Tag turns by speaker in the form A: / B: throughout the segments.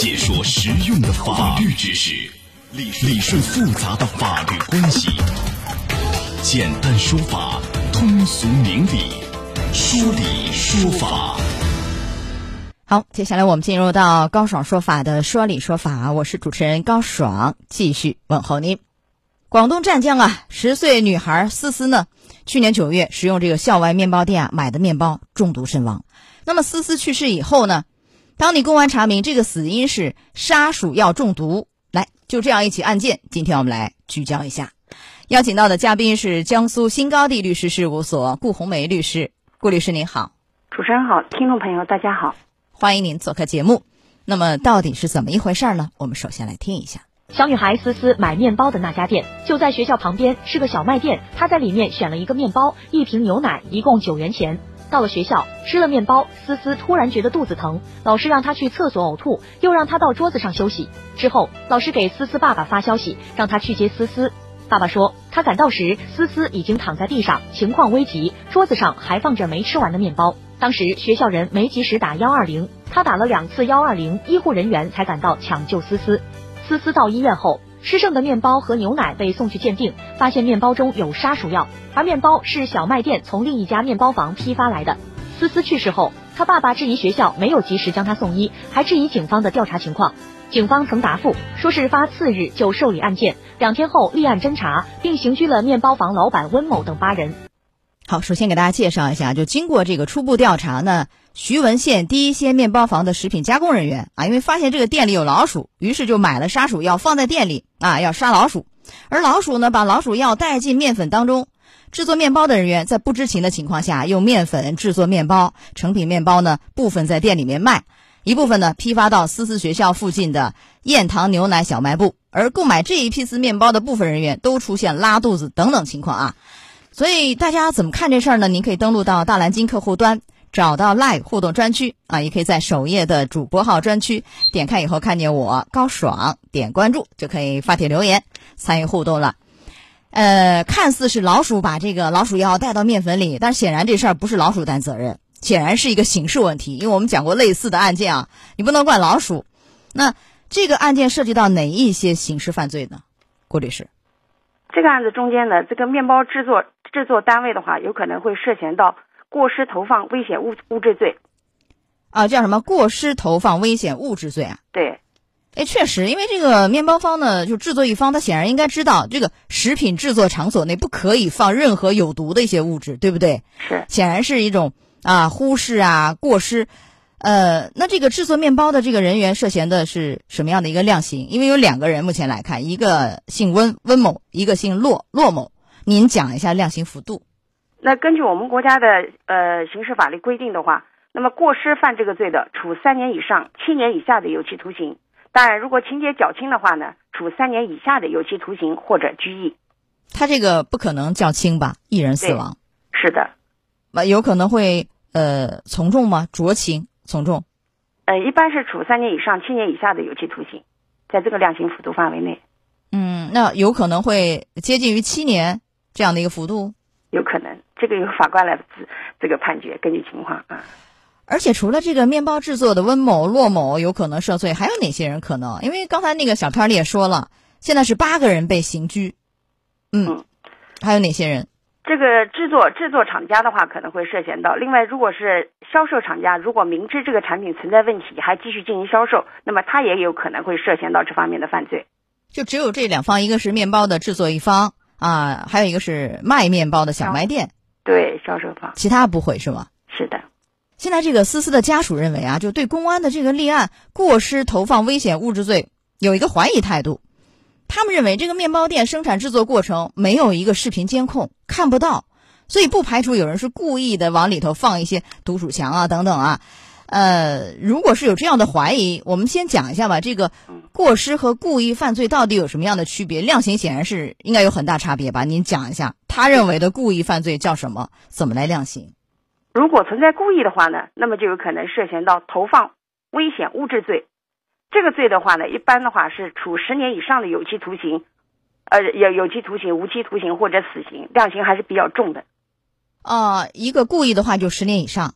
A: 解说实用的法律知识，理理顺复杂的法律关系，简单说法，通俗明理，说理说法。
B: 好，接下来我们进入到高爽说法的说理说法，我是主持人高爽，继续问候您。广东湛江啊，十岁女孩思思呢，去年九月食用这个校外面包店啊买的面包中毒身亡。那么思思去世以后呢，当地公安查明这个死因是杀鼠药中毒。来，就这样一起案件，今天我们来聚焦一下。邀请到的嘉宾是江苏新高地律师事务所顾红梅律师，顾律师您好。
C: 主持人好，听众朋友大家好。
B: 欢迎您做客节目。那么到底是怎么一回事呢？我们首先来听一下。
D: 小女孩思思买面包的那家店就在学校旁边，是个小卖店。她在里面选了一个面包，一瓶牛奶，一共九元钱。到了学校，吃了面包，思思突然觉得肚子疼，老师让她去厕所呕吐，又让她到桌子上休息。之后，老师给思思爸爸发消息，让他去接思思。爸爸说，他赶到时，思思已经躺在地上，情况危急，桌子上还放着没吃完的面包。当时学校人没及时打幺二零，他打了两次幺二零，医护人员才赶到抢救思思。思思到医院后，吃剩的面包和牛奶被送去鉴定，发现面包中有杀鼠药，而面包是小卖店从另一家面包房批发来的。思思去世后，他爸爸质疑学校没有及时将他送医，还质疑警方的调查情况。警方曾答复说，事发次日就受理案件，两天后立案侦查，并刑拘了面包房老板温某等八人。
B: 好，首先给大家介绍一下，就经过这个初步调查呢，徐闻县第一鲜面包房的食品加工人员啊，因为发现这个店里有老鼠，于是就买了杀鼠药放在店里啊，要杀老鼠。而老鼠呢，把老鼠药带进面粉当中，制作面包的人员在不知情的情况下，用面粉制作面包，成品面包呢部分在店里面卖，一部分呢批发到思思学校附近的燕塘牛奶小卖部。而购买这一批次面包的部分人员都出现拉肚子等等情况啊。所以大家怎么看这事儿呢？您可以登录到大蓝鲸客户端，找到 Live 互动专区啊，也可以在首页的主播号专区点开以后看见我高爽，点关注就可以发帖留言参与互动了。呃，看似是老鼠把这个老鼠药带到面粉里，但显然这事儿不是老鼠担责任，显然是一个刑事问题。因为我们讲过类似的案件啊，你不能怪老鼠。那这个案件涉及到哪一些刑事犯罪呢？郭律师，
C: 这个案子中间的，这个面包制作。制作单位的话，有可能会涉嫌到过失投放危险物物质罪，
B: 啊，叫什么过失投放危险物质罪啊？
C: 对，
B: 哎，确实，因为这个面包方呢，就制作一方，他显然应该知道这个食品制作场所内不可以放任何有毒的一些物质，对不对？
C: 是，
B: 显然是一种啊忽视啊过失，呃，那这个制作面包的这个人员涉嫌的是什么样的一个量刑？因为有两个人，目前来看，一个姓温温某，一个姓骆骆某。您讲一下量刑幅度。
C: 那根据我们国家的呃刑事法律规定的话，那么过失犯这个罪的，处三年以上七年以下的有期徒刑。当然，如果情节较轻的话呢，处三年以下的有期徒刑或者拘役。
B: 他这个不可能较轻吧？一人死亡。
C: 是的。
B: 那有可能会呃从重吗？酌情从重。
C: 呃，一般是处三年以上七年以下的有期徒刑，在这个量刑幅度范围内。
B: 嗯，那有可能会接近于七年。这样的一个幅度，
C: 有可能，这个由法官来这个判决，根据情况啊。
B: 而且除了这个面包制作的温某、骆某有可能涉罪，还有哪些人可能？因为刚才那个小片里也说了，现在是八个人被刑拘。嗯，还有哪些人？
C: 这个制作制作厂家的话，可能会涉嫌到。另外，如果是销售厂家，如果明知这个产品存在问题，还继续进行销售，那么他也有可能会涉嫌到这方面的犯罪。
B: 就只有这两方，一个是面包的制作一方。啊，还有一个是卖面包的小卖店，
C: 对销售方，
B: 其他不会是吗？
C: 是的。
B: 现在这个思思的家属认为啊，就对公安的这个立案过失投放危险物质罪有一个怀疑态度。他们认为这个面包店生产制作过程没有一个视频监控，看不到，所以不排除有人是故意的往里头放一些毒鼠强啊等等啊。呃，如果是有这样的怀疑，我们先讲一下吧。这个过失和故意犯罪到底有什么样的区别？量刑显然是应该有很大差别吧？您讲一下，他认为的故意犯罪叫什么？怎么来量刑？
C: 如果存在故意的话呢，那么就有可能涉嫌到投放危险物质罪。这个罪的话呢，一般的话是处十年以上的有期徒刑，呃，有有期徒刑、无期徒刑或者死刑，量刑还是比较重的。
B: 啊，一个故意的话就十年以上。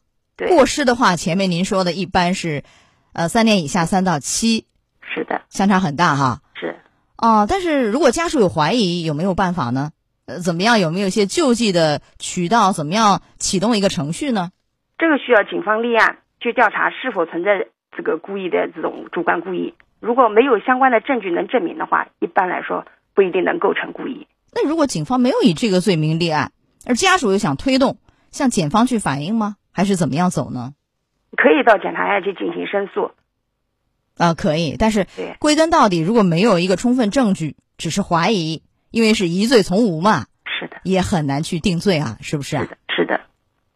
B: 过失的话，前面您说的一般是，呃，三年以下三到七
C: 是的，
B: 相差很大哈。
C: 是。
B: 哦，但是如果家属有怀疑，有没有办法呢？呃，怎么样？有没有一些救济的渠道？怎么样启动一个程序呢？
C: 这个需要警方立案去调查是否存在这个故意的这种主观故意。如果没有相关的证据能证明的话，一般来说不一定能构成故意。
B: 那如果警方没有以这个罪名立案，而家属又想推动，向检方去反映吗？还是怎么样走呢？
C: 可以到检察院去进行申诉。
B: 啊，可以，但是
C: 对
B: 归根到底，如果没有一个充分证据，只是怀疑，因为是疑罪从无嘛，
C: 是的，
B: 也很难去定罪啊，是不是？
C: 是的，是的。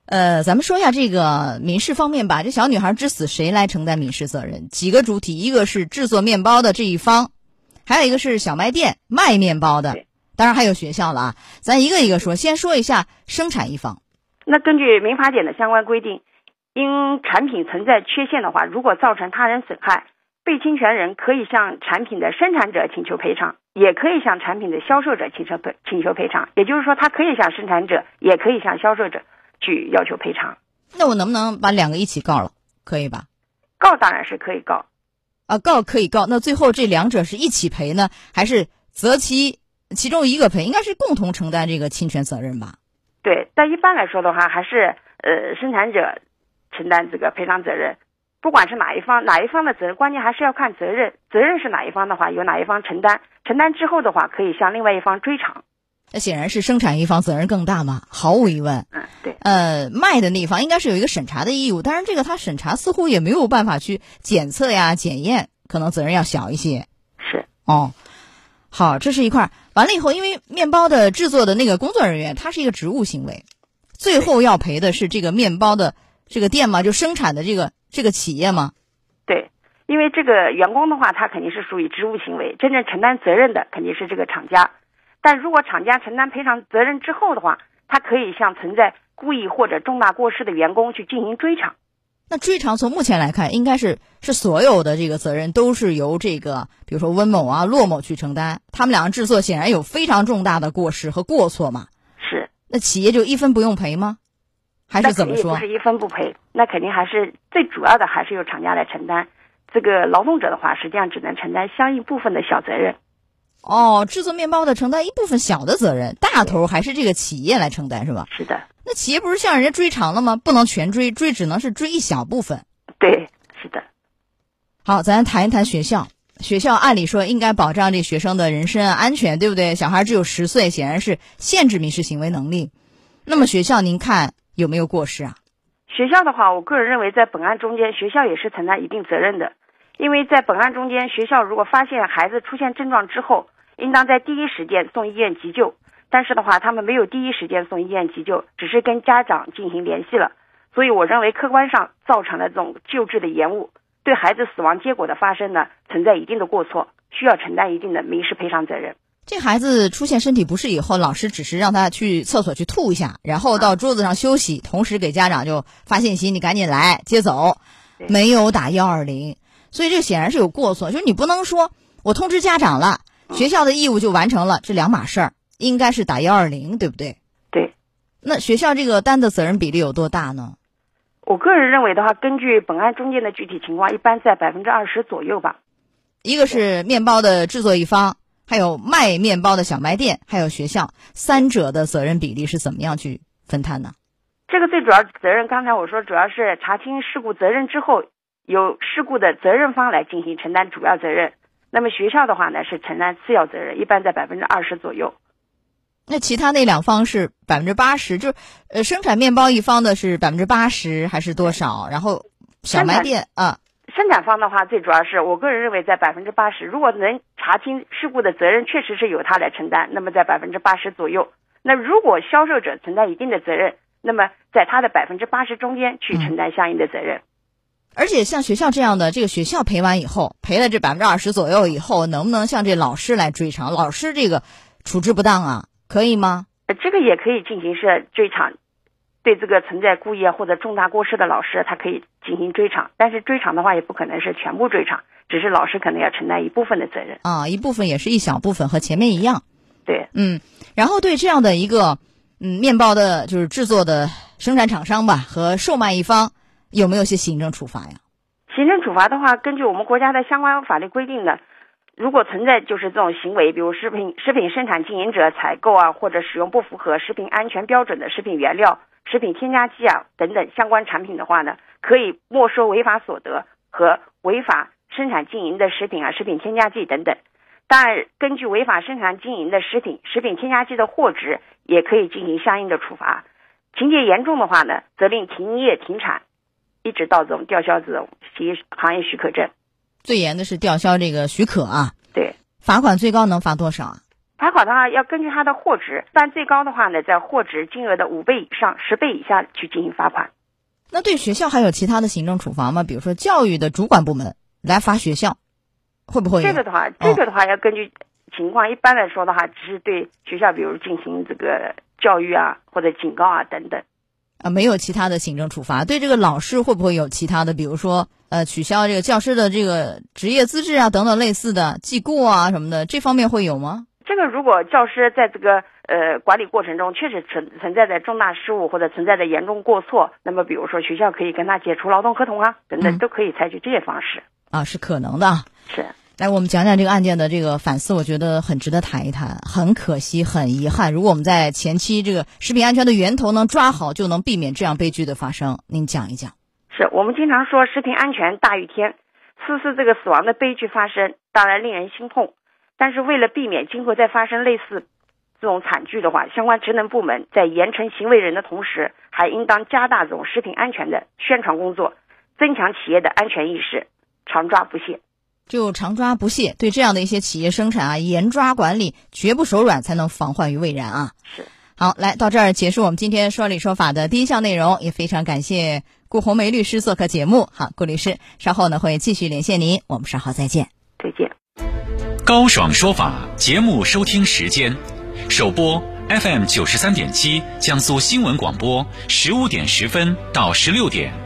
B: 呃，咱们说一下这个民事方面吧。这小女孩之死，谁来承担民事责任？几个主体，一个是制作面包的这一方，还有一个是小卖店卖面包的，当然还有学校了啊。咱一个一个说，先说一下生产一方。
C: 那根据民法典的相关规定，因产品存在缺陷的话，如果造成他人损害，被侵权人可以向产品的生产者请求赔偿，也可以向产品的销售者请求赔请求赔偿。也就是说，他可以向生产者，也可以向销售者去要求赔偿。
B: 那我能不能把两个一起告了？可以吧？
C: 告当然是可以告，
B: 啊，告可以告。那最后这两者是一起赔呢，还是择其其中一个赔？应该是共同承担这个侵权责任吧？
C: 对，但一般来说的话，还是呃生产者承担这个赔偿责任。不管是哪一方，哪一方的责任，关键还是要看责任。责任是哪一方的话，由哪一方承担。承担之后的话，可以向另外一方追偿。
B: 那显然是生产一方责任更大嘛，毫无疑问。
C: 嗯，对。
B: 呃，卖的那一方应该是有一个审查的义务，当然这个他审查似乎也没有办法去检测呀、检验，可能责任要小一些。
C: 是。
B: 哦，好，这是一块儿。完了以后，因为面包的制作的那个工作人员，他是一个职务行为，最后要赔的是这个面包的这个店嘛，就生产的这个。这个企业吗？
C: 对，因为这个员工的话，他肯定是属于职务行为，真正承担责任的肯定是这个厂家。但如果厂家承担赔偿责任之后的话，他可以向存在故意或者重大过失的员工去进行追偿。
B: 那追偿从目前来看，应该是是所有的这个责任都是由这个，比如说温某啊、骆某去承担。他们两个制作显然有非常重大的过失和过错嘛。
C: 是。
B: 那企业就一分不用赔吗？还是怎么说？
C: 不是一分不赔，那肯定还是最主要的，还是由厂家来承担。这个劳动者的话，实际上只能承担相应部分的小责任。
B: 哦，制作面包的承担一部分小的责任，大头还是这个企业来承担，是吧？
C: 是的。
B: 那企业不是向人家追偿了吗？不能全追，追只能是追一小部分。
C: 对，是的。
B: 好，咱谈一谈学校。学校按理说应该保障这学生的人身安全，对不对？小孩只有十岁，显然是限制民事行为能力。那么学校，您看？有没有过失啊？
C: 学校的话，我个人认为，在本案中间，学校也是承担一定责任的。因为在本案中间，学校如果发现孩子出现症状之后，应当在第一时间送医院急救。但是的话，他们没有第一时间送医院急救，只是跟家长进行联系了。所以，我认为客观上造成了这种救治的延误，对孩子死亡结果的发生呢，存在一定的过错，需要承担一定的民事赔偿责任。
B: 这孩子出现身体不适以后，老师只是让他去厕所去吐一下，然后到桌子上休息，同时给家长就发信息：“你赶紧来接走。”没有打幺二零，所以这显然是有过错。就是你不能说我通知家长了，学校的义务就完成了，这两码事儿，应该是打幺二零，对不对？
C: 对。
B: 那学校这个担的责任比例有多大呢？
C: 我个人认为的话，根据本案中间的具体情况，一般在百分之二十左右吧。
B: 一个是面包的制作一方。还有卖面包的小卖店，还有学校，三者的责任比例是怎么样去分摊呢？
C: 这个最主要责任，刚才我说主要是查清事故责任之后，由事故的责任方来进行承担主要责任。那么学校的话呢，是承担次要责任，一般在百分之二十左右。
B: 那其他那两方是百分之八十，就呃生产面包一方的是百分之八十还是多少？然后小卖店啊。
C: 生产方的话，最主要是我个人认为在百分之八十。如果能查清事故的责任，确实是由他来承担，那么在百分之八十左右。那如果销售者承担一定的责任，那么在他的百分之八十中间去承担相应的责任。
B: 而且像学校这样的，这个学校赔完以后，赔了这百分之二十左右以后，能不能向这老师来追偿？老师这个处置不当啊，可以吗？
C: 这个也可以进行是追偿。对这个存在故意或者重大过失的老师，他可以进行追偿，但是追偿的话也不可能是全部追偿，只是老师可能要承担一部分的责任
B: 啊，一部分也是一小部分，和前面一样。
C: 对，
B: 嗯，然后对这样的一个嗯面包的，就是制作的生产厂商吧和售卖一方，有没有些行政处罚呀？
C: 行政处罚的话，根据我们国家的相关法律规定呢，如果存在就是这种行为，比如食品食品生产经营者采购啊或者使用不符合食品安全标准的食品原料、食品添加剂啊等等相关产品的话呢，可以没收违法所得和违法生产经营的食品啊、食品添加剂等等。当然，根据违法生产经营的食品、食品添加剂的货值，也可以进行相应的处罚。情节严重的话呢，责令停业停产，一直到这种吊销这种行行业许可证。
B: 最严的是吊销这个许可啊。
C: 对，
B: 罚款最高能罚多少啊？
C: 罚款的话要根据它的货值，但最高的话呢，在货值金额的五倍以上、十倍以下去进行罚款。
B: 那对学校还有其他的行政处罚吗？比如说教育的主管部门来罚学校。会不会
C: 这个的话，这个的话要根据情况。一般来说的话，只是对学校，比如进行这个教育啊，或者警告啊等等。
B: 啊，没有其他的行政处罚。对这个老师会不会有其他的？比如说，呃，取消这个教师的这个职业资质啊，等等类似的记过啊什么的，这方面会有吗？
C: 这个如果教师在这个呃管理过程中确实存存在的重大失误或者存在的严重过错，那么比如说学校可以跟他解除劳动合同啊等等，都可以采取这些方式。
B: 啊，是可能的。
C: 是，
B: 来我们讲讲这个案件的这个反思，我觉得很值得谈一谈。很可惜，很遗憾，如果我们在前期这个食品安全的源头能抓好，就能避免这样悲剧的发生。您讲一讲。
C: 是我们经常说食品安全大于天，次次这个死亡的悲剧发生，当然令人心痛。但是为了避免今后再发生类似这种惨剧的话，相关职能部门在严惩行为人的同时，还应当加大这种食品安全的宣传工作，增强企业的安全意识。常抓不懈，
B: 就常抓不懈，对这样的一些企业生产啊，严抓管理，绝不手软，才能防患于未然啊。
C: 是，
B: 好，来到这儿结束我们今天说理说法的第一项内容，也非常感谢顾红梅律师做客节目。好，顾律师，稍后呢会继续连线您，我们稍后再见。
C: 再见。
A: 高爽说法节目收听时间，首播 FM 九十三点七，江苏新闻广播，十五点十分到十六点。